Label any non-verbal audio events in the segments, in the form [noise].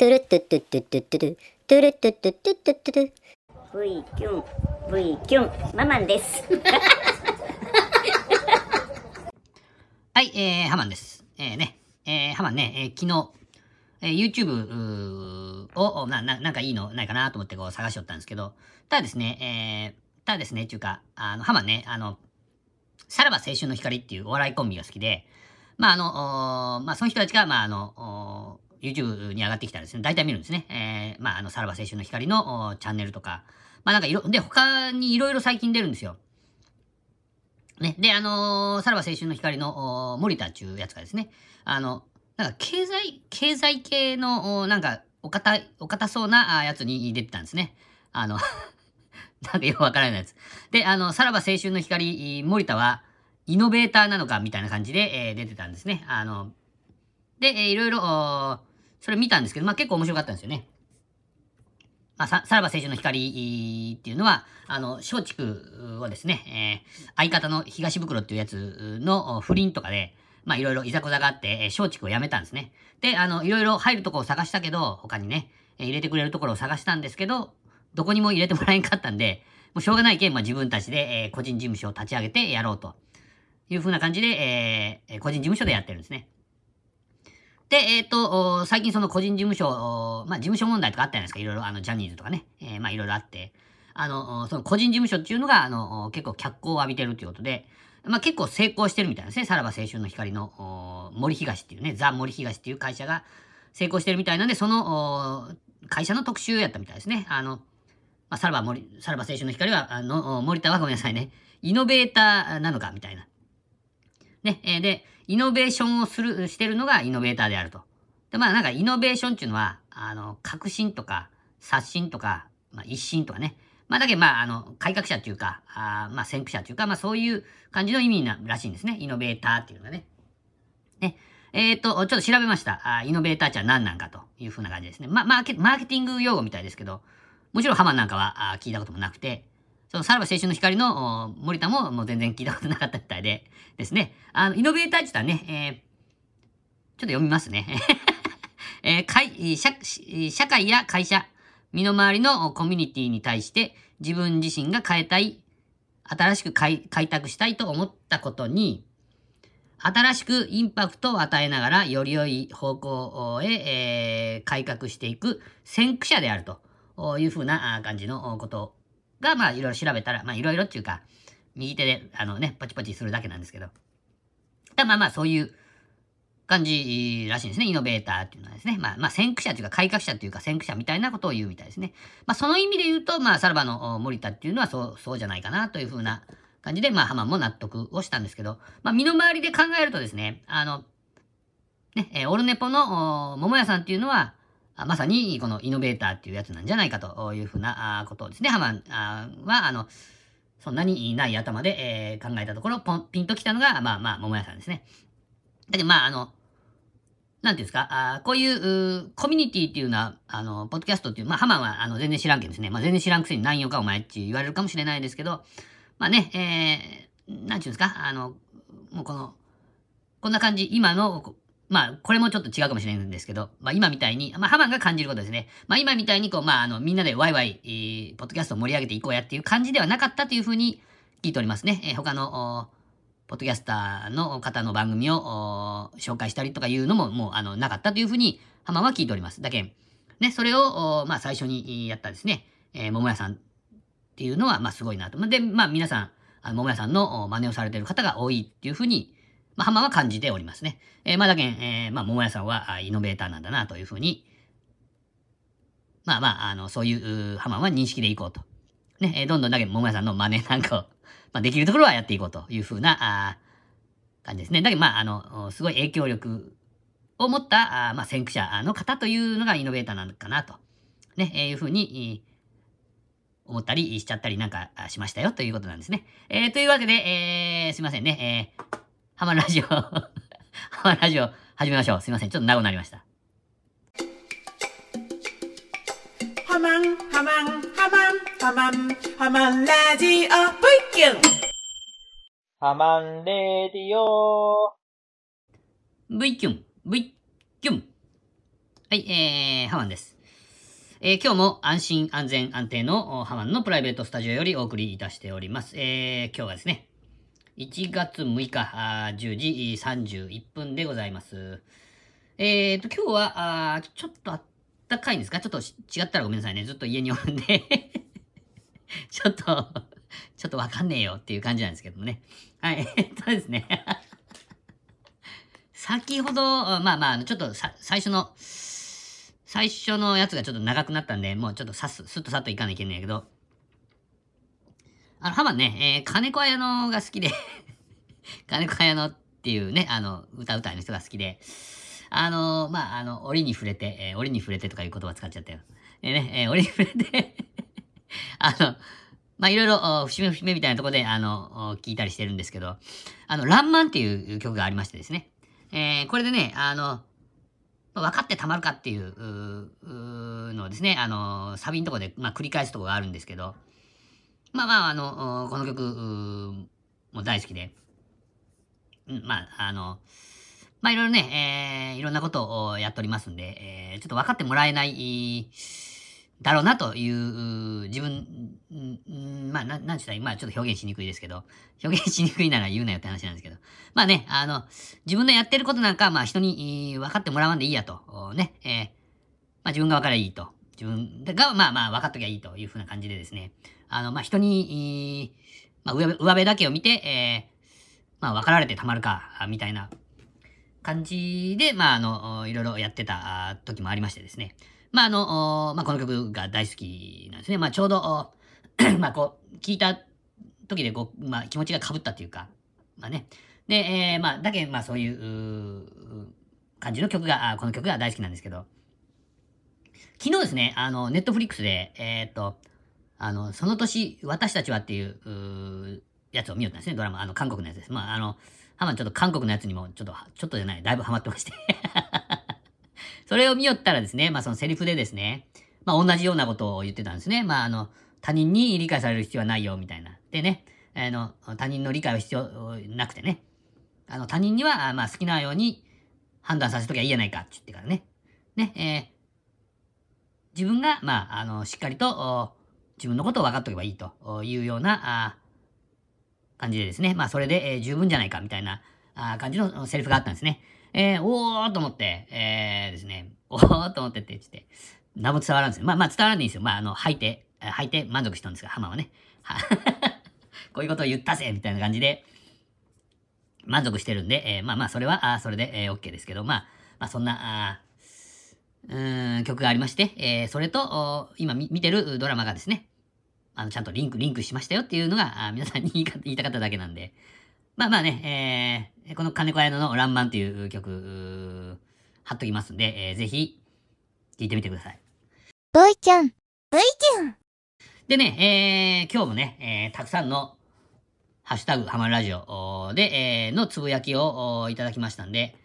トゥルットゥトゥトゥトゥトゥルトゥルットゥトゥトゥトゥトゥル V キュン V キュンママンですはい、えー、ハマンです。えー、ね、えー、ハマンね、えー、昨日、えー、YouTube うーを、な、な、なんかいいのないかなと思ってこう探しよったんですけど、ただですね、えー、ただですね、っていうか、あの、ハマンね、あの、さらば青春の光っていうお笑いコンビが好きで、まあ、あの、おーまあ、その人たちが、まあ、あの、おー YouTube に上がってきたらですね、大体見るんですね。えー、まあ、あの、さらば青春の光のチャンネルとか、まあ、なんかいろ、で、他にいろいろ最近出るんですよ。ね。で、あのーさらば青春の光の森田っていうやつがですね、あの、なんか経済、経済系の、なんか、お堅い、お堅そうなやつに出てたんですね。あの、[laughs] なんかよくわからないやつ。で、あの、さらば青春の光、森田は、イノベーターなのかみたいな感じで、えー出てたんですね。あの、で、えーいろいろ、それ見たんですけど、まあ結構面白かったんですよね。まあ、ささらば青春の光っていうのは、あの、松竹をですね、えー相方の東袋っていうやつの不倫とかで、まあ、いろいろいざこざがあって、え松竹を辞めたんですね。で、あの、いろいろ入るとこを探したけど、他にね、え入れてくれるところを探したんですけど、どこにも入れてもらえんかったんで、もうしょうがないけん、まあ、自分たちで、えー個人事務所を立ち上げてやろうというふうな感じで、え個人事務所でやってるんですね。で、えっ、と、最近その個人事務所、まあ、事務所問題とかあったじゃないですか。いろいろ、あの、ジャニーズとかね。えーまあ、いろいろあって。あの、その個人事務所っていうのが、あの、結構脚光を浴びてるということで、まあ、結構成功してるみたいですね。さらば青春の光の、森東っていうね、ザ・森東っていう会社が成功してるみたいなんで、その、会社の特集やったみたいですね。あの、まあ、さらば森、さらば青春の光は、あの、森田はごめんなさいね。イノベーターなのか、みたいな。ね、えーで、イノベーションをする、してるのがイノベーターであると。で、まあなんかイノベーションっていうのは、あの、革新とか、刷新とか、まあ一新とかね。まあだけまああの、改革者っていうか、あまあ先駆者っていうか、まあそういう感じの意味な、らしいんですね。イノベーターっていうのがね。ね。えっ、と、ちょっと調べました。あイノベーターっては何なんかというふうな感じですね。まあ、マーケ、マーケティング用語みたいですけど、もちろんハマンなんかは聞いたこともなくて、そのさらば青春の光の森田ももう全然聞いたことなかったみたいでですね。あの、イノベーターって言ったらね、えーちょっと読みますね。[laughs] えー会社社会や会社、身の回りのコミュニティに対して自分自身が変えたい、新しく開開拓したいと思ったことに、新しくインパクトを与えながら、より良い方向へ、えー改革していく先駆者であるというふうな感じのことが、まあ、いろいろ調べたら、まあ、いろいろっていうか、右手で、あのね、パチパチするだけなんですけど。だまあまあ、そういう感じらしいんですね。イノベーターっていうのはですね。まあ、まあ、先駆者というか、改革者というか、先駆者みたいなことを言うみたいですね。まあ、その意味で言うと、まあ、さらばの森田っていうのは、そう、そうじゃないかなというふうな感じで、まあ、ハマンも納得をしたんですけど、まあ、身の回りで考えるとですね、あの、ね、えオルネポの桃屋さんっていうのは、まさにこのイノベーターっていうやつなんじゃないかというふうなことをですね、ハマンは、あの、そんなにない頭で、えー考えたところ、ポン、ピンときたのが、まあまあ、桃屋さんですね。だけど、まあ、あの、なんていうんですか、あこういううコミュニティっていうのは、あの、ポッドキャストっていう、まあ、ハマンはあの全然知らんけんですね。まあ、全然知らんくせに何よかお前って言われるかもしれないですけど、まあね、えー、なんていうんですか、あの、もうこの、こんな感じ、今の、まあ、これもちょっと違うかもしれないんですけど、まあ今みたいに、まあハマンが感じることですね。まあ今みたいにこう、まああの、みんなでワイワイ、えーポッドキャストを盛り上げていこうやっていう感じではなかったというふうに聞いておりますね。えー他の、ポッドキャスターの方の番組を紹介したりとかいうのももうあのなかったというふうにハマンは聞いております。だけん、ね、それを、まあ最初にやったですね、えー桃屋さんっていうのは、まあすごいなと。で、まあ皆さん、あの桃屋さんの真似をされている方が多いっていうふうに、まあ、ハマは感じておりますね。えーまあだけん、えーまあ桃屋さんはイノベーターなんだなというふうに、まあまあ、あの、そういううハマは認識でいこうと。ね、えーどんどんだけ桃屋さんの真似なんかを、[laughs] まあできるところはやっていこうというふうな、あ感じですね。だけどまあ、あの、すごい影響力を持った、あまあ先駆者の方というのがイノベーターなのかなと。ね、えーいうふうに、思ったりしちゃったりなんかしましたよということなんですね。えーというわけで、えーすいませんね。えーハマラジオ、ハマラジオ始めましょう。すいません。ちょっと長くなりました。ハマンハマンハマンハマンハマンラジオ V キュンハマンレディオ V キュン、V キュン。はい、えー、ハマンです。えー今日も安心安全安定のおハマンのプライベートスタジオよりお送りいたしております。えー、今日はですね、1月6日あ10時31分でございます。えーと、今日は、あちょっとあったかいんですか？ちょっと違ったらごめんなさいね。ずっと家におるんで、[laughs] ちょっと、ちょっとわかんねえよっていう感じなんですけどもね。はい、[laughs] えっとですね。[laughs] 先ほど、まあまあ、ちょっとさ最初の、最初のやつがちょっと長くなったんで、もうちょっとさっす、すっとさっといかないといけないけど、あの、ハマね、えー、金子綾乃が好きで、[laughs] 金子綾乃っていうね、あの、歌うたいの人が好きで、あのまあ、あの、折に触れて、えー折に触れてとかいう言葉使っちゃったよ。でね、えー折に触れて、[laughs] あの、まあ、いろいろ、節目節目みたいなとこで、あの、聞いたりしてるんですけど、あの、ランマンっていう曲がありましてですね。えーこれでね、あの、分かってたまるかっていう、ううのをですね、あの、サビのとこで、まあ、繰り返すとこがあるんですけど、まあまあ、あの、この曲、も大好きで、まあ、あの、まあ、いろいろね、えーいろんなことをやっておりますんで、えーちょっと分かってもらえない、だろうなという、自分、まあ、ななんちゅったらまあ、ちょっと表現しにくいですけど、表現しにくいなら言うなよって話なんですけど、まあね、あの、自分のやってることなんか、まあ人に分かってもらわんでいいやと、ね、えーまあ自分が分かればいいと。自分が、まあまあ分かっときゃいいというふうな感じでですね、あの、まあ人に、えーまあ上辺上辺だけを見て、えーまあ分かられてたまるか、みたいな感じで、まああの、いろいろやってたあ時もありましてですね。まああの、まあこの曲が大好きなんですね。まあちょうど、[coughs] まあこう、聞いた時でこう、まあ気持ちが被ったというか、まあね、で、えーまあ、だけ、まあ、そういう感じの曲が、あこの曲が大好きなんですけど、昨日ですね、あの、ネットフリックスで、えーっと、あの、その年、私たちはっていう、うやつを見よったんですね、ドラマ、あの、韓国のやつです。まあ、あの、ハマちょっと韓国のやつにも、ちょっと、ちょっとじゃない、だいぶハマってまして。[laughs] それを見よったらですね、まあ、そのセリフでですね、まあ、同じようなことを言ってたんですね。まあ、あの、他人に理解される必要はないよ、みたいな。でね、あの、他人の理解は必要なくてね、あの、他人には、まあ、好きなように判断させときゃいいやないかって言ってからね。ね、えー自分が、まあ、あの、しっかりと、自分のことを分かっておけばいいというような、感じでですね。まあ、それで、え十分じゃないか、みたいな、感じのセリフがあったんですね。えーおーと思って、えーですね、[laughs] おーと思ってって言って、何も伝わらんですよ。まあ、まあ、伝わらんでいいんですよ。まあ、あの、吐いて、吐いて満足したんですが、ハマはね。[laughs] こういうことを言ったぜみたいな感じで、満足してるんで、えーまあまあ、それは、あそれで、えー OK ですけど、まあ、まあ、そんな、あうん、曲がありまして、えーそれと、今見てるドラマがですね、あの、ちゃんとリンク、リンクしましたよっていうのが、皆さんに言いたかっただけなんで、まあまあね、えーこの金子綾乃のランマンっていう曲、貼っときますんで、えーぜひ、聴いてみてください。ボイちゃん。ボイちゃん。でね、えー今日もね、えーたくさんの、ハッシュタグ、ハマるラジオで、えーのつぶやきをおいただきましたんで、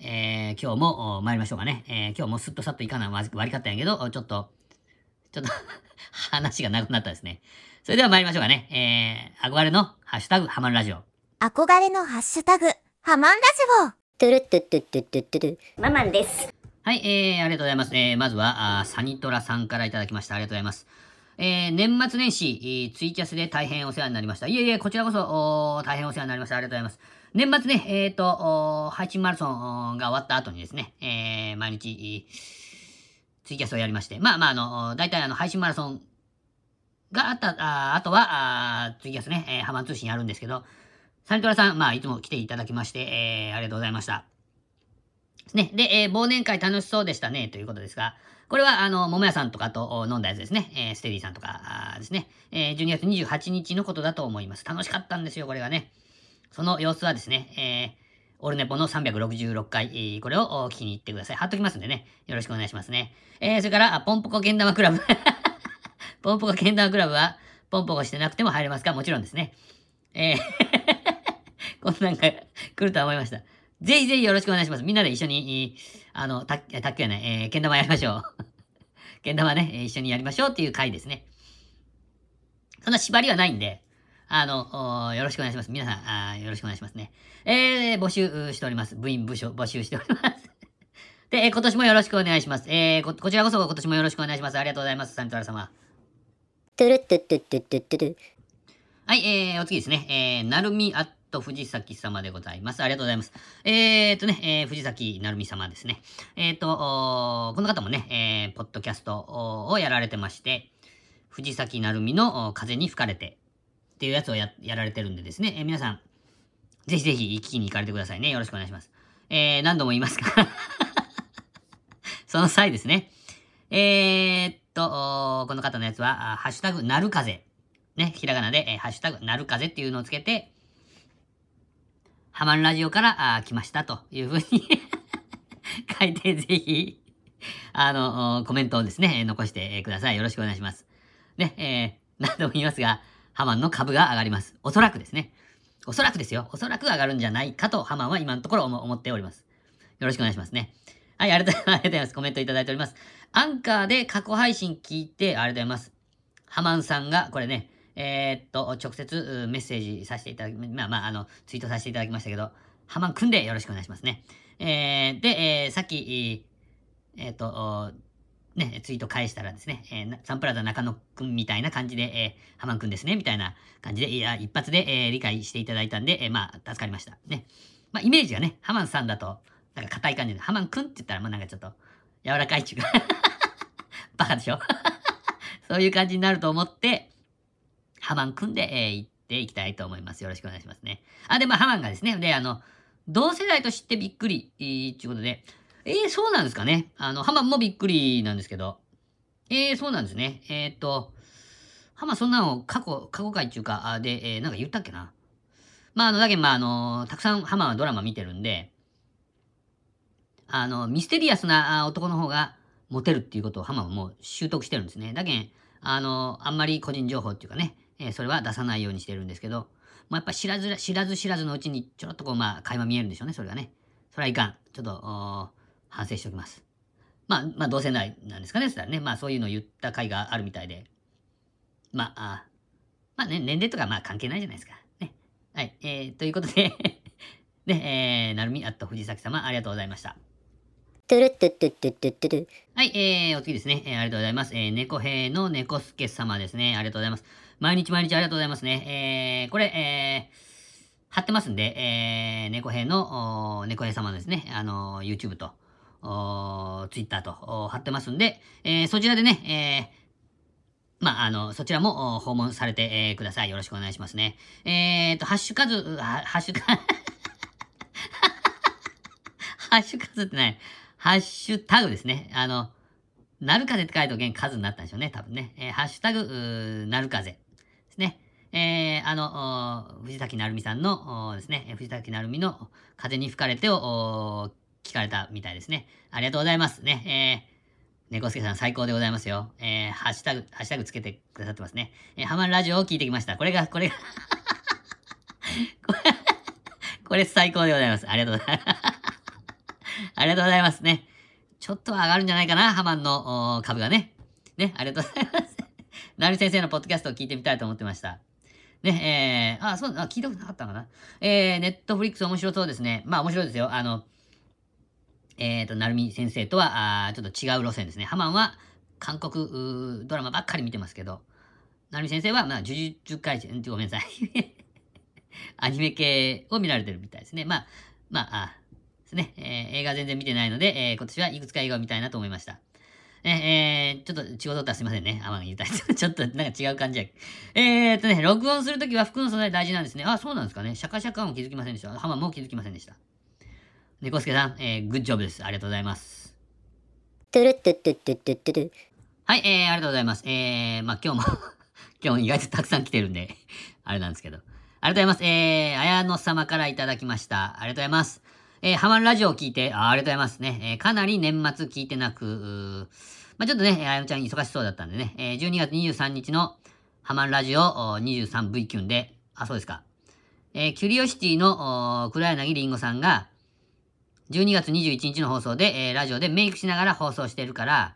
えー今日もお参りましょうかね。えー今日もすっとさっといかな悪かったんやけど、おちょっと、ちょっと話が長くなったですね。それでは参りましょうかね。えー憧れのハッシュタグ、ハマるラジオ。憧れのハッシュタグ、ハマンラジトゥルットゥットゥットゥットゥットゥルママンです。はい、えー、ありがとうございます。えー、まずは、あーサニトラさんからいただきました。ありがとうございます。えー、年末年始、えーツイキャスで大変お世話になりました。いえいえ、こちらこそ、大変お世話になりました。ありがとうございます。年末ね、えっ、ー配信マラソンが終わった後にですね、えー、毎日、えーツイキャスをやりまして、まあまあ、あの、大体あの、配信マラソンがあった、ああとは、あツイキャスね、えー、ハマン通信やるんですけど、サニトラさん、まあ、いつも来ていただきまして、えー、ありがとうございました。ですね。で、えー忘年会楽しそうでしたね、ということですが、これは、あの、桃屋さんとかと飲んだやつですね。えーステディさんとかですね。えー12月28日のことだと思います。楽しかったんですよ、これがね。その様子はですね、えオルネポの366回、えこれを聞きに行ってください。貼っときますんでね。よろしくお願いしますね。えーそれから、ポンポコけん玉クラブ。[laughs] ポンポコけん玉クラブは、ポンポコしてなくても入れますか？もちろんですね。えー [laughs] こんなんが来るとは思いました。ぜひぜひよろしくお願いします。みんなで一緒に、あの、卓球やね、えー、けん玉やりましょう。[laughs] けん玉ね、一緒にやりましょうっていう回ですね。そんな縛りはないんで、あの、よろしくお願いします。皆さん、あよろしくお願いしますね。えー、募集しております。部員部署募集しております。で、今年もよろしくお願いします。えーこ、こちらこそ今年もよろしくお願いします。ありがとうございます。サントラ様。トゥルットゥトゥトゥトゥトゥはい、えー、お次ですね。えー、なるみアット藤崎様でございます。ありがとうございます。えーとね、えー、藤崎なるみ様ですね。えーと、おこの方もね、えー、ポッドキャストをやられてまして、藤崎なるみの風に吹かれてっていうやつをやられてるんでですね、え皆さん、ぜひぜひ聞きに行かれてくださいね。よろしくお願いします。えー、何度も言いますか？[laughs] その際ですね。えー、っと、この方のやつは、ハッシュタグ、なる風。ね、ひらがなで、えーハッシュタグ、なる風っていうのをつけて、ハマンラジオからあ来ましたというふうに [laughs] 書いて、ぜひ、あの、コメントをですね、残してください。よろしくお願いします。ね、えー、何度も言いますが、ハマンの株が上がります。おそらくですね。おそらくですよ。おそらく上がるんじゃないかと、ハマンは今のところ思思っております。よろしくお願いしますね。はい、ありがとうございます。コメントいただいております。アンカーで過去配信聞いて、ありがとうございます。ハマンさんが、これね、えーっと、直接メッセージさせていただき、まあまあ、あの、ツイートさせていただきましたけど、ハマンくんでよろしくお願いしますね。えー、で、えーさっき、えーっと、ね、ツイート返したらですね、えーサンプラザ中野くんみたいな感じで、えー、ハマンくんですね、みたいな感じで、いや、一発で、えー理解していただいたんで、えーまあ、助かりました。ね。まあ、イメージがね、ハマンさんだと、なんか硬い感じで、ハマンくんって言ったら、まあなんかちょっと、柔らかいっていうか、[laughs] バカでしょ？[laughs] そういう感じになると思って、ハマンくんで、えー行っていきたいと思います。よろしくお願いしますね。あ、で、まあ、ハマンがですね、で、あの、同世代と知ってびっくり、えー、っていうことで、えー、そうなんですかね。あの、ハマもびっくりなんですけど、えー、そうなんですね。えーっと、ハマそんなの過去、過去回っていうか、あで、えーなんか言ったっけな。まあ、あの、だけど、まあ、あの、たくさんハマはドラマ見てるんで、あの、ミステリアスな男の方がモテるっていうことをハマはもう習得してるんですね。だけん、あの、あんまり個人情報っていうかね、えーそれは出さないようにしてるんですけど、まあ、やっぱ知らず、知らず知らずのうちにちょろっとこう、まあ、垣間見えるんでしょうね、それがね。それはいかん。ちょっと、反省しておきます。まあ、まあ、同世代なんですかね、そしたらね。まあ、そういうのを言った回があるみたいで。まあ、あまあね、年齢とかまあ関係ないじゃないですか。ね。はい。えー、ということで、[laughs] ね、えー、なるみ、あと藤崎様、ありがとうございました。はい、えー、お次ですね。えー、ありがとうございます。えー、猫兵の猫助様ですね。ありがとうございます。毎日毎日ありがとうございますね。えー、これ、えー、貼ってますんで、えー、猫兵の、猫兵様ですね。あのー、YouTube と、おー Twitter と、貼ってますんで、えー、そちらでね、えー、まあ、あの、そちらも訪問されて、えーください。よろしくお願いしますね。えーと、ハッシュカズ、ハッシュカ、[laughs] ハッシュカズってない。ハッシュタグですね。あの、なる風って書いておけん数になったんでしょうね、多分ね。えーハッシュタグ、なる風ですね。えーあの、藤崎なるみさんのですね、藤崎なるみの風に吹かれてを聞かれたみたいですね。ありがとうございますね。えー猫助さん最高でございますよ。えー、ハッシュタグ、ハッシュタグつけてくださってますね。えーハマるラジオを聞いてきました。これが、これが [laughs] これ、これ最高でございます。ありがとうございます。ありがとうございますね。ちょっとは上がるんじゃないかな、ハマンの株がね。ね、ありがとうございます。なる先生のポッドキャストを聞いてみたいと思ってました。ね、えー、あ、そう、あ、聞いたことなかったのかな。えー、ネットフリックス面白そうですね。まあ面白いですよ。あの、えーと、なるみ先生とは、あちょっと違う路線ですね。ハマンは韓国ドラマばっかり見てますけど、なるみ先生は、まあ、呪術回戦、ごめんなさい。[laughs] アニメ系を見られてるみたいですね。まあ、まあ、あですね、えー映画全然見てないので、えー今年はいくつか映画を見たいなと思いました。ねえーちょっと仕事だったらすいませんね。アマンが言いたい。[laughs] ちょっとなんか違う感じや。えーっとね、録音するときは服の素材大事なんですね。あ、そうなんですかね。シャカシャカも気づきませんでした。ハマンも気づきませんでした。猫助さん、えー、グッジョブです。ありがとうございます。トゥルットゥットゥットゥットゥットゥルはい、えー、ありがとうございます。えー、まあ今日も [laughs] 今日も意外とたくさん来てるんであれなんですけど。ありがとうございます。えー、綾野様からいただきました。ありがとうございます。えー、ハマるラジオを聞いて、あありがとうございますね。えー、かなり年末聞いてなく、まあちょっとね、綾野ちゃん忙しそうだったんでね、えー、12月23日のハマるラジオお 23V キュンで、あ、そうですか。えー、キュリオシティのお黒柳りんごさんが、12月21日の放送で、えーラジオでメイクしながら放送してるから、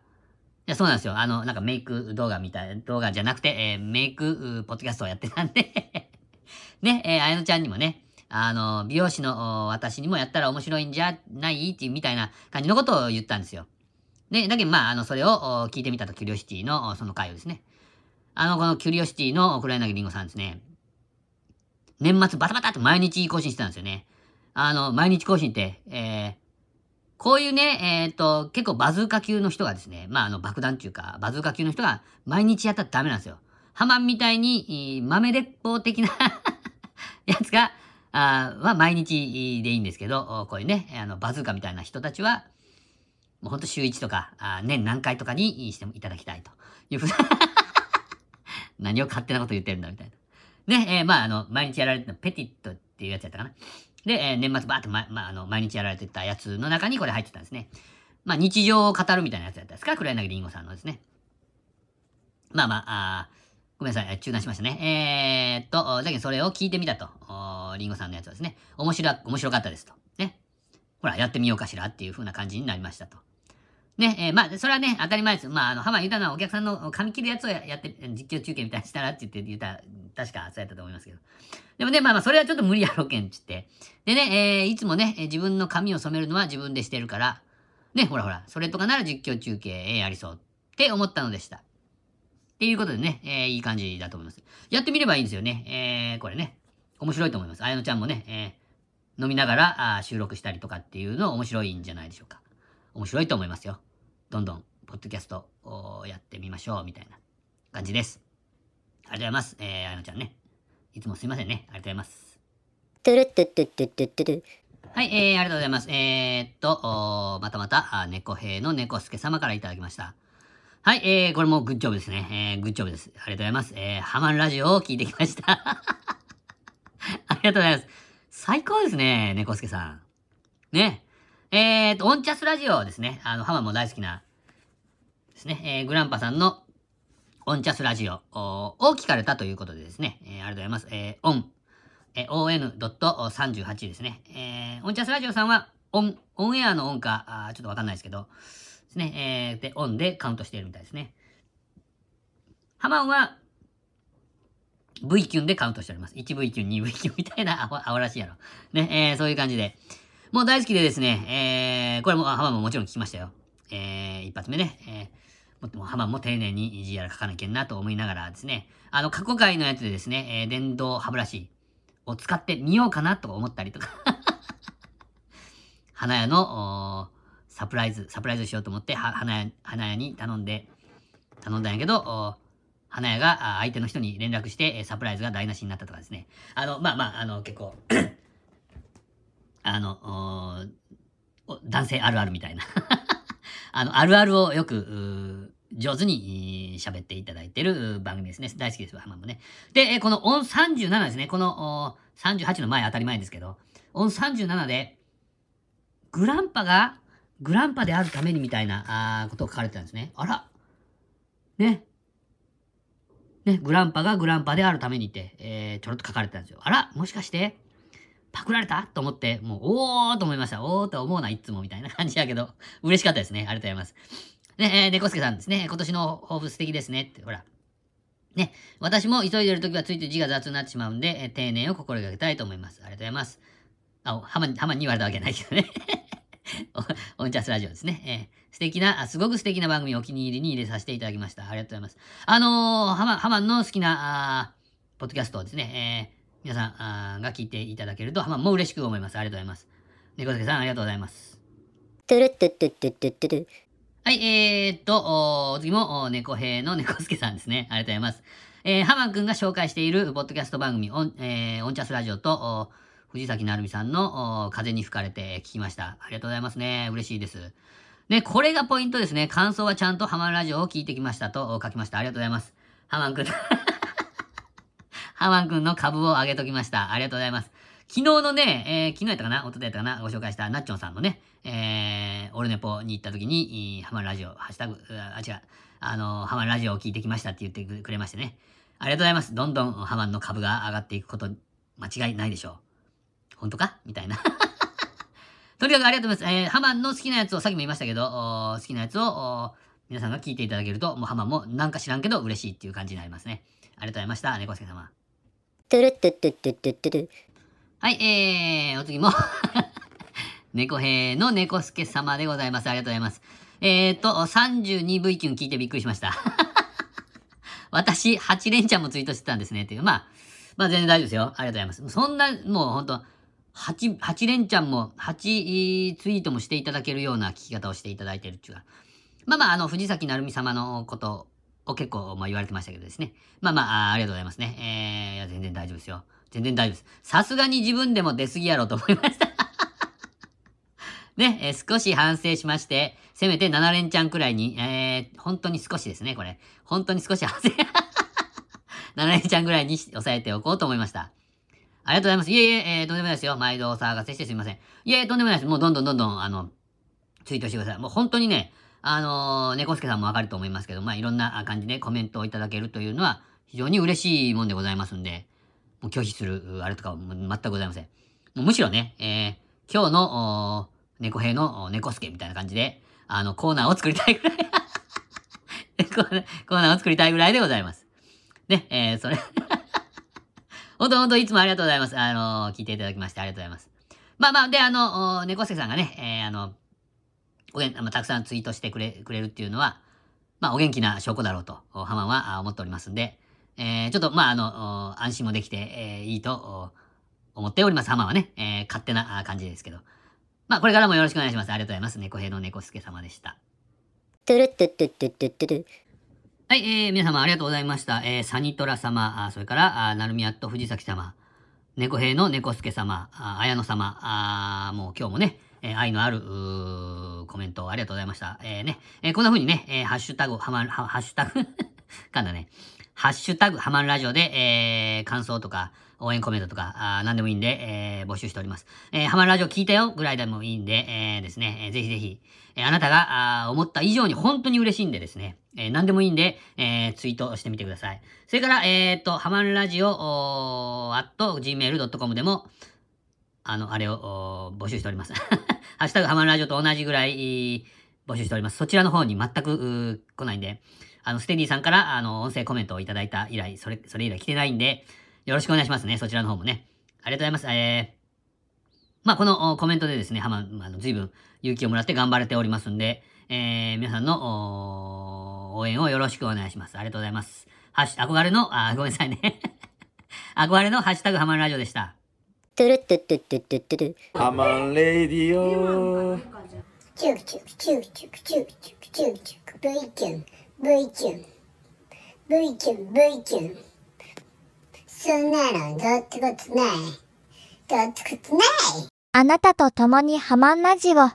いや、そうなんですよ。あの、なんかメイク動画みたい、動画じゃなくて、えーメイク、ポッドキャストをやってたんで [laughs] ね、えー、あやのちゃんにもね、あの、美容師の私にもやったら面白いんじゃない？っていうみたいな感じのことを言ったんですよ。で、だけどまあ、あの、それを聞いてみたと、キュリオシティのその回をですね。あの、このキュリオシティの黒柳りんごさんですね。年末バタバタって毎日更新してたんですよね。あの、毎日更新って、えー、こういうね、えっ、と、結構バズーカ級の人がですね、まあ、あの、爆弾っていうか、バズーカ級の人が毎日やったらダメなんですよ。ハマンみたいに、え豆鉄砲的な [laughs] やつが、あは毎日でいいんですけど、こういうね、あの、バズーカみたいな人たちは、もうほんと週1とか、あ年何回とかにしていただきたいというふうな [laughs] 何を勝手なこと言ってるんだみたいな。ね、えーまあ、あの、毎日やられてたペティットっていうやつやったかな。で、えー年末バーってま、まあ、あの、毎日やられてたやつの中にこれ入ってたんですね。まあ、日常を語るみたいなやつだったんですか？黒柳りんごさんのですね。まあまあ、あごめんなさい、中断しましたね。えー、っと、だけどそれを聞いてみたと。りんごさんのやつはですね。面白、面白かったですと。ね。ほら、やってみようかしらっていう風な感じになりましたと。ね、えーまあ、それはね、当たり前です。まあ、あの、浜言うたのはお客さんの髪切るやつをやって、実況中継みたいにしたらって言って言った、確かそうやったと思いますけど。でもね、まあまあ、それはちょっと無理やろけんって言って。でね、えーいつもね、自分の髪を染めるのは自分でしてるから、ね、ほらほら、それとかなら実況中継、えーやりそうって思ったのでした。っていうことでね、えーいい感じだと思います。やってみればいいんですよね。えーこれね。面白いと思います。あやのちゃんもね、えー飲みながらあ収録したりとかっていうの面白いんじゃないでしょうか。面白いと思いますよ。どんどん、ポッドキャストをやってみましょう、みたいな感じです。ありがとうございます。えー、あやのちゃんね。いつもすいませんね。ありがとうございます。はい、えー、ありがとうございます。えー、っと、またまた、猫兵の猫助様からいただきました。はい、えー、これもグッジョブですね。えー、グッジョブです。ありがとうございます。えー、ハマンラジオを聞いてきました。ありがとうございます。最高ですね、猫助さん。ね。えーと、オンチャスラジオですね。あの、ハマも大好きな、ですね。えー、グランパさんのオンチャスラジオを聞かれたということでですね。えー、ありがとうございます。えー、オン、えー、on.38 ですね。えー、オンチャスラジオさんは、オン、オンエアのオンか、あちょっとわかんないですけど、ですね。えー、で、オンでカウントしているみたいですね。ハマンは、V キュンでカウントしております。1V キュン、2V キュンみたいな、アホ、アホらしいやろ。ね、えー、そういう感じで。もう大好きでですね、えー、これも、ハマももちろん聞きましたよ。えー、一発目ね、えー、もっともハマも丁寧に GR 書かなきゃなと思いながらですね、あの、過去回のやつでですね、えー、電動歯ブラシを使ってみようかなと思ったりとか、[laughs] 花屋の、サプライズ、サプライズしようと思って、花屋、花屋に頼んで、頼んだんやけど、花屋が相手の人に連絡して、サプライズが台無しになったとかですね。あの、まあまあ、あの、結構、あの、男性あるあるみたいな。[laughs] あの、あるあるをよく、上手に喋っていただいてる番組ですね。大好きです、ハマもね。で、このオン37ですね。この38の前当たり前ですけど、オン37で、グランパがグランパであるためにみたいなことを書かれてたんですね。あら。ね。ね、グランパがグランパであるためにって、えーちょろっと書かれてたんですよ。あら、もしかして、パクられた？と思って、もう、おーと思いました。おーと思うな、いつもみたいな感じやけど、[laughs] 嬉しかったですね。ありがとうございます。ね、えー、猫助さんですね。今年の抱負素敵ですね。って、ほら。ね、私も急いでるときはついて字が雑になってしまうんで、えー丁寧を心がけたいと思います。ありがとうございます。あ、ハマに、ハマに言われたわけないけどね。[laughs] おオンチャスラジオですね。えー素敵な、あすごく素敵な番組をお気に入りに入れさせていただきました。ありがとうございます。あのー、ハマ、ハマの好きな、あポッドキャストをですね、えー皆さんが聞いていただけると、ハマンも嬉しく思います。ありがとうございます。猫助さん、ありがとうございます。トゥルトゥトゥトゥトゥトゥルはい、えー、っと、お次も、猫兵の猫助さんですね。ありがとうございます。えー、ハマンくんが紹介しているポッドキャスト番組、オン、えー、オンチャスラジオと、藤崎なるみさんの、風に吹かれて聞きました。ありがとうございますね。嬉しいです。ね、これがポイントですね。感想はちゃんとハマンラジオを聞いてきましたと書きました。ありがとうございます。ハマンくん。ハマンくんの株を上げときました。ありがとうございます。昨日のね、えー昨日やったかな？一昨日やったかな？ご紹介したナッチョンさんのね、えー、オルネポに行った時に、ハマンラジオ、ハッシュタグ、あ、違う、あの、ハマンラジオを聞いてきましたって言ってくれましてね。ありがとうございます。どんどんハマンの株が上がっていくこと、間違いないでしょう。本当か？みたいな。[laughs] とにかくありがとうございます。えー、ハマンの好きなやつを、さっきも言いましたけど、好きなやつを、皆さんが聞いていただけると、もうハマンもなんか知らんけど嬉しいっていう感じになりますね。ありがとうございました。猫助様。トゥルットゥットゥットゥットゥはい、えー、お次も、猫兵の猫助様でございます。ありがとうございます。えーと、32V キュン聞いてびっくりしました。私、8連チャンもツイートしてたんですね。っていう。まあ、まあ全然大丈夫ですよ。ありがとうございます。そんな、もうほんと、8、8連チャンも、8ツイートもしていただけるような聞き方をしていただいてるっていうか。まあまあ、あの、藤崎成美様のことを結構、まあ言われてましたけどですね。まあま、あありがとうございますね。夫ですよ。全然大丈夫です。さすがに自分でも出過ぎやろうと思いました。[laughs] ね、えー少し反省しまして、せめて7連チャンくらいに、えー、本当に少しですね、これ。本当に少し反省。[laughs] 7連チャンくらいに抑えておこうと思いました。ありがとうございます。いえいえ、えー、とんでもないですよ。毎度お騒がせしてすみません。いえ、とんでもないです。もうどんどんどんどん、あの、ツイートしてください。もう本当にね、あのー、猫助さんもわかると思いますけど、まあ、いろんな感じでコメントをいただけるというのは、非常に嬉しいもんでございますんで、拒否する、あれとかは全くございません。もうむしろね、えー、今日の、猫兵の猫助みたいな感じで、あの、コーナーを作りたいぐらい [laughs] コーナー、を作りたいぐらいでございます。ね、えー、それほんとほんといつもありがとうございます。あの聞いていただきましてありがとうございます。まあまあ、で、あの、猫助さんがね、えー、あの、おげん、まあ、たくさんツイートしてくれ、くれるっていうのは、まあ、お元気な証拠だろうと、ハマンは思っておりますんで、えー、ちょっと、まあ、あの、安心もできて、えーいいと、思っております。ハマンはね、えー勝手なあ感じですけど。まあ、これからもよろしくお願いします。ありがとうございます。猫兵の猫助様でした。トゥルットゥットゥットゥットゥットゥルはい、えー、皆様ありがとうございました。えー、サニトラ様、あそれから、あなるみやっと藤崎様、猫兵の猫助様、あ綾野様、あもう今日もね、えー愛のある、うコメントありがとうございました。えー、ね、えーこんな風にね、えーハッシュタグ、はまん、はハッシュタグ、かんだね。ハッシュタグ、はまんラジオで、えー、感想とか、応援コメントとか、あ何でもいいんで、えー募集しております。えー、はまんラジオ聞いたよぐらいでもいいんで、えーですね、えーぜひぜひ、えーあなたがあー思った以上に本当に嬉しいんでですね、えー何でもいいんで、えーツイートしてみてください。それから、えーと、はまんラジオ、おー at gmail.com でも、あの、あれを募集しております。[laughs] ハッシュタグはまんラジオと同じぐらい、募集しております。そちらの方に全く来ないんで、あの、ステディさんから、あの、音声コメントをいただいた以来、それ、それ以来来てないんで、よろしくお願いしますね。そちらの方もね。ありがとうございます。えー、まあ、このコメントでですね、はま、あの、随分勇気をもらって頑張れておりますんで、えー、皆さんの応援をよろしくお願いします。ありがとうございます。ハッシュ、憧れの、あ、ごめんなさいね。[laughs] 憧れのハッシュタグハマるラジオでした。トゥルットゥットゥットゥットゥットゥルハマンレディオチュクチュクチュクチュクチュクチュクチュクチュク V キュン V キュン V キュン V キュンそんなのどうってことないどうってことないあなたと共にハマンラジオ。は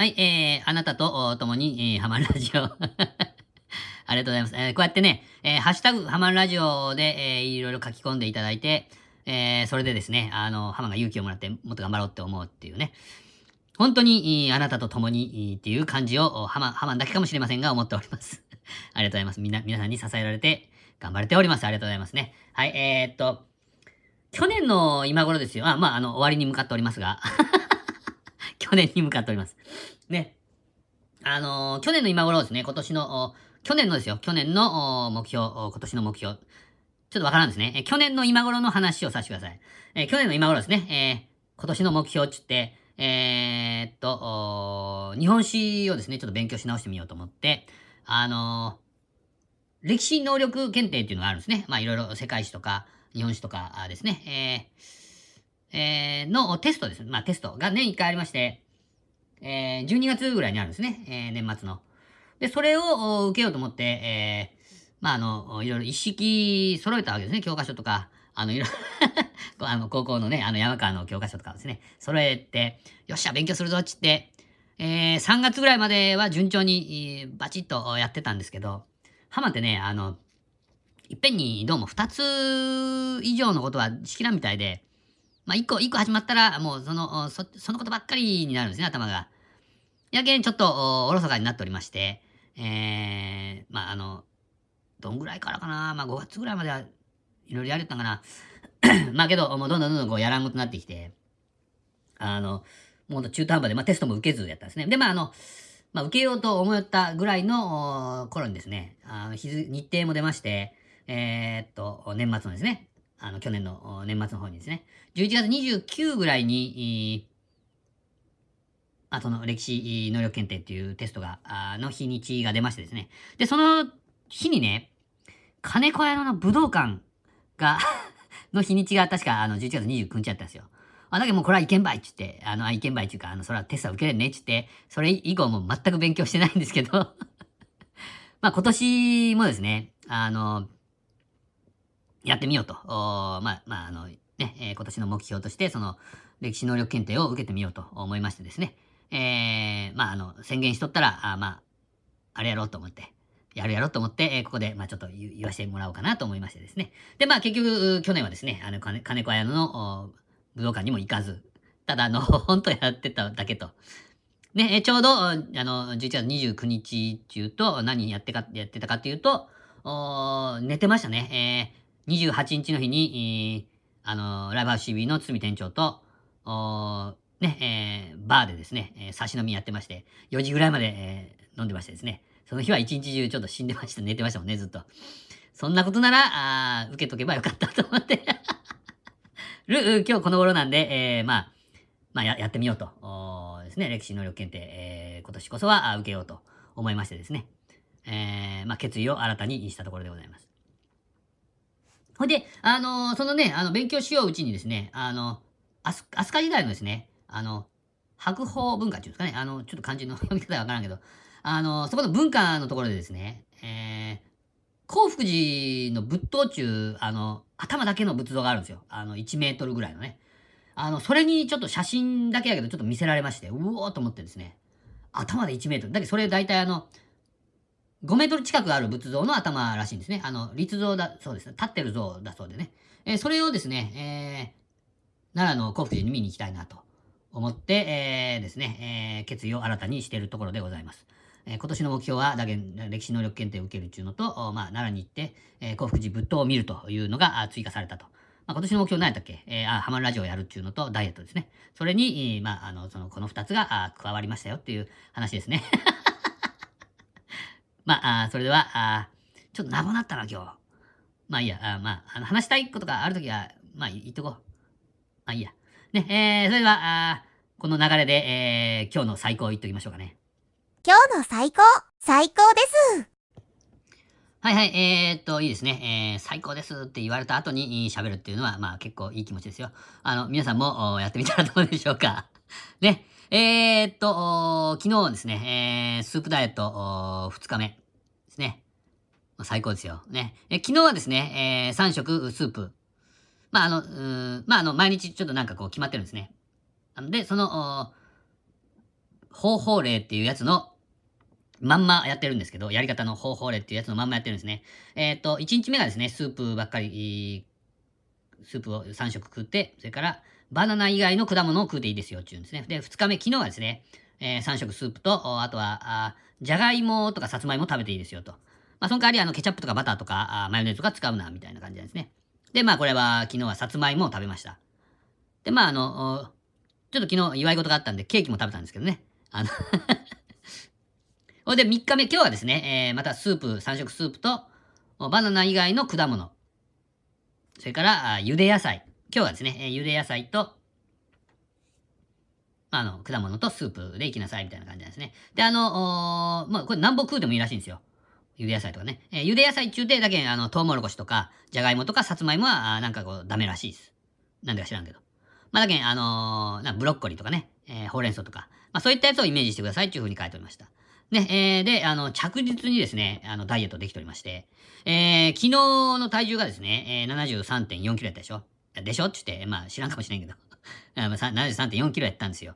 い、えー、あなたとお共に、えー、ハマるラジオ。[laughs] ありがとうございます。えーこうやってね、えーハッシュタグハマるラジオで、えーいろいろ書き込んでいただいて、えーそれでですね、あの、ハマが勇気をもらってもっと頑張ろうって思うっていうね。本当に、あなたと共にっていう感じを、おハマ、ハマンだけかもしれませんが、思っております。ありがとうございます。みんな、皆さんに支えられて、頑張れております。ありがとうございますね。はい、えー、っと、去年の今頃ですよ。あ、まあ、あの、終わりに向かっておりますが。[laughs] 去年に向かっております。ね。あのー去年の今頃ですね、今年の、去年のですよ、去年の目標、今年の目標。ちょっとわからんですね。え去年の今頃の話をさせてください。え去年の今頃ですね、えー今年の目標っつって、えーっと、日本史をですね、ちょっと勉強し直してみようと思って、あのー歴史能力検定っていうのがあるんですね。まあ、いろいろ世界史とか、日本史とかですね、えーえーのテストです。まあ、テストが年1回ありまして、えー12月ぐらいにあるんですね。えー年末の。で、それを受けようと思って、えーまあ、あの、いろいろ一式揃えたわけですね。教科書とか、あの、いろいろ [laughs] こうあの、高校のね、あの、山川の教科書とかですね、揃えて、よっしゃ、勉強するぞっつって、えー3月ぐらいまでは順調に、えーバチッとやってたんですけど、浜ってね、あの、いっぺんにどうも2つ以上のことはしきらみたいで、まあ、1個、一個始まったら、もうその、そそのことばっかりになるんですね、頭が。やけん、ちょっとおおろそかになっておりまして、えー、まあ、あの、どんぐらいからかな、まあ、5月ぐらいまではいろいろやれたかな。[clears throat] まあ、けど、もうどんどんどんどんこうやらんことになってきて、あの、もう中途半端で、まあ、テストも受けずやったんですね。で、まあ、あの、まあ、受けようと思ったぐらいの頃にですね、あ日日程も出まして、えーっと、年末のですね、あの、去年の年末の方にですね、11月29ぐらいに、あその歴史能力検定っていうテストが、あの日にちが出ましてですね。で、その日にね、金子屋の武道館が [laughs] の日にちが確かあの11月29日だったんですよ。あ、だけどもうこれはいけんばいっつって、あの、あ、いけんばいっていうか、あの、それはテストは受けれんねっつって、それ以降も全く勉強してないんですけど、[laughs] まあ今年もですね、あの、やってみようと。おまあ、まあ、あの、ね、えー今年の目標として、その、歴史能力検定を受けてみようと思いましてですね。えー、まあ、あの、宣言しとったら、あまあ、あれやろうと思って、やるやろうと思って、えーここで、まあ、ちょっと言わせてもらおうかなと思いましてですね。で、まあ、結局、去年はですね、あの、金子綾乃の武道館にも行かず、ただ、あの、[laughs] 本当やってただけと。ね、ちょうど、あの、11月29日中と何やってか、やってたかっていうと、寝てましたね。えー28日の日に、えーあの、ライブハウス CB の堤店長と、ね、えーバーでですね、えー差し飲みやってまして、4時ぐらいまで、えー飲んでましてですね、その日は一日中ちょっと死んでました、寝てましたもんね、ずっと。そんなことなら、あ受けとけばよかったと思ってる、今日この頃なんで、えーまあ、まあや、やってみようと、ですね、歴史能力検定、えー今年こそは受けようと思いましてですね、えーまあ、決意を新たにしたところでございます。ほいで、あのーそのね、あの、勉強しよううちにですね、あの、アス飛鳥時代のですね、あの、白鳳文化っていうんですかね、あの、ちょっと漢字の読み方わからんけど、あの、そこの文化のところでですね、えー、興福寺の仏塔中、あの、頭だけの仏像があるんですよ。あの、1メートルぐらいのね。あの、それにちょっと写真だけやけど、ちょっと見せられまして、うおーと思ってですね、頭で1メートル。だけど、それ大体あの、5メートル近くある仏像の頭らしいんですね。あの、立像だ、そうです。立ってる像だそうでね。えーそれをですね、えー奈良の興福寺に見に行きたいなと思って、えーですね、え決意を新たにしているところでございます。えー今年の目標は、だけ歴史能力検定を受けるっていうのと、まあ、奈良に行って、えー、興福寺仏塔を見るというのが追加されたと。まあ、今年の目標何やったっけ？えー、あ、ハマるラジオをやるっていうのと、ダイエットですね。それに、まあ、あの、その、この二つがあ加わりましたよっていう話ですね。[laughs] まあ、あそれでは、あちょっと長なったな、今日。まあいいや、あまあ、あの話したいことがあるときは、まあ言っとこう。まあいいや。ね、えー、それでは、あこの流れで、えー、今日の最高を言っときましょうかね。今日の最高、最高です。はいはい、えー、っと、いいですね。えー、最高ですって言われた後に喋るっていうのは、まあ結構いい気持ちですよ。あの、皆さんもやってみたらどうでしょうか。[laughs] ね。えー、っと、昨日ですね、えー、スープダイエット2日目ですね。最高ですよ。ね。え昨日はですね、えー、3食スープ。まああの、うまああの、毎日ちょっとなんかこう決まってるんですね。で、その、方法例っていうやつのまんまやってるんですけど、やり方の方法例っていうやつのまんまやってるんですね。えっ、と、1日目がですね、スープばっかり、スープを3食食って、それから、バナナ以外の果物を食うていいですよっていうんですね。で、2日目、昨日はですね、え3食スープと、あとは、あじゃがいもとかさつまいも食べていいですよと。まあ、その代わり、あの、ケチャップとかバターとか、あマヨネーズとか使うな、みたいな感じなんですね。で、まあ、これは、昨日はさつまいもを食べました。で、まあ、あの、ちょっと昨日祝い事があったんで、ケーキも食べたんですけどね。あのほいで、3日目、今日はですね、えーまたスープ、3色スープと、バナナ以外の果物。それから、あ茹で野菜。今日はですね、えー茹で野菜と、あの、果物とスープでいきなさいみたいな感じなんですね。で、あの、まあ、これ何本食うでもいいらしいんですよ。茹で野菜とかね。えー茹で野菜中でだけ、あの、トウモロコシとか、じゃがいもとかさつまいもは、あなんかこう、ダメらしいです。なんでか知らんけど。まあ、だけ、あのーなブロッコリーとかね、えーほうれん草とか、まあ、そういったやつをイメージしてくださいっていう風に書いておりました。ね、えーで、あの、着実にですね、あの、ダイエットできておりまして、えー昨日の体重がですね、えー、73.4キロやったでしょ？でしょ？って言って、まあ、知らんかもしれんけど、[laughs] 73.4キロやったんですよ。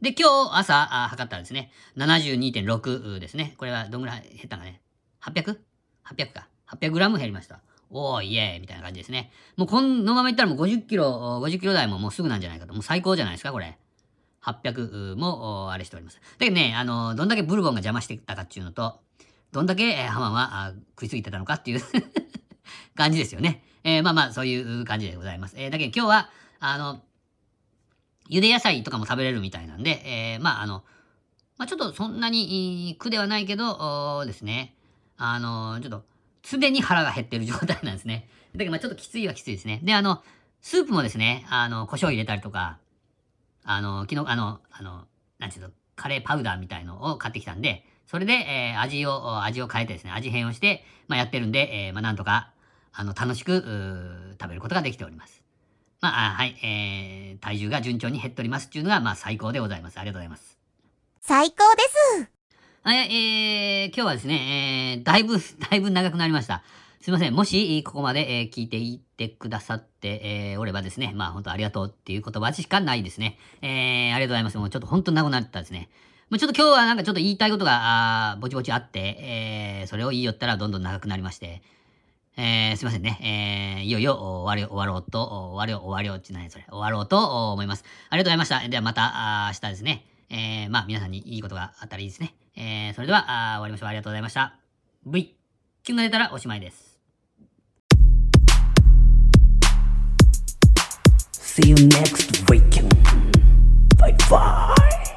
で、今日朝、あ測ったらですね、72.6ですね。これはどんぐらい減ったかね ?800?800 か。800グラム減りました。おー、イエーイみたいな感じですね。もうこのままいったらもう50キロ、50キロ台ももうすぐなんじゃないかと。もう最高じゃないですか、これ。800も、あれしております。だけどね、あの、どんだけブルボンが邪魔してたかっていうのと、どんだけ、ハマンは食いすぎてたのかっていう [laughs] 感じですよね。えーまあまあ、そういう感じでございます。えーだけど今日は、あの、茹で野菜とかも食べれるみたいなんで、えーまああの、まあちょっとそんなに苦ではないけど、ですね。あの、ちょっと、常に腹が減ってる状態なんですね。だけどまあちょっときついはきついですね。で、あの、スープもですね、あの、胡椒入れたりとか、あの、昨日、あの、あの、なんていうの、カレーパウダーみたいのを買ってきたんで、それで、えー味を、味を変えてですね、味変をして、まあやってるんで、えーまあなんとか、あの、楽しく、食べることができております。まあ、あはい、えー、体重が順調に減っておりますっていうのが、まあ最高でございます。ありがとうございます。最高です。はい、えー、今日はですね、えー、だいぶ、[laughs] だいぶ長くなりました。すいません。もし、ここまで、えー聞いていってくださって、えーおればですね、まあ本当ありがとうっていう言葉しかないですね。えー、ありがとうございます。もうちょっと本当長くなったですね。もうちょっと今日はなんかちょっと言いたいことが、あぼちぼちあって、えー、それを言いよったらどんどん長くなりまして、えー、すいませんね。えー、いよいよ終わり、終わろうと、終わり終わりを、ちないそれ、終わろうと思います。ありがとうございました。ではまた、あ明日ですね。えー、まあ皆さんにいいことがあったらいいですね。えー、それでは、終わりましょう。ありがとうございました。V、キュンが出たらおしまいです。See you next weekend. Bye bye.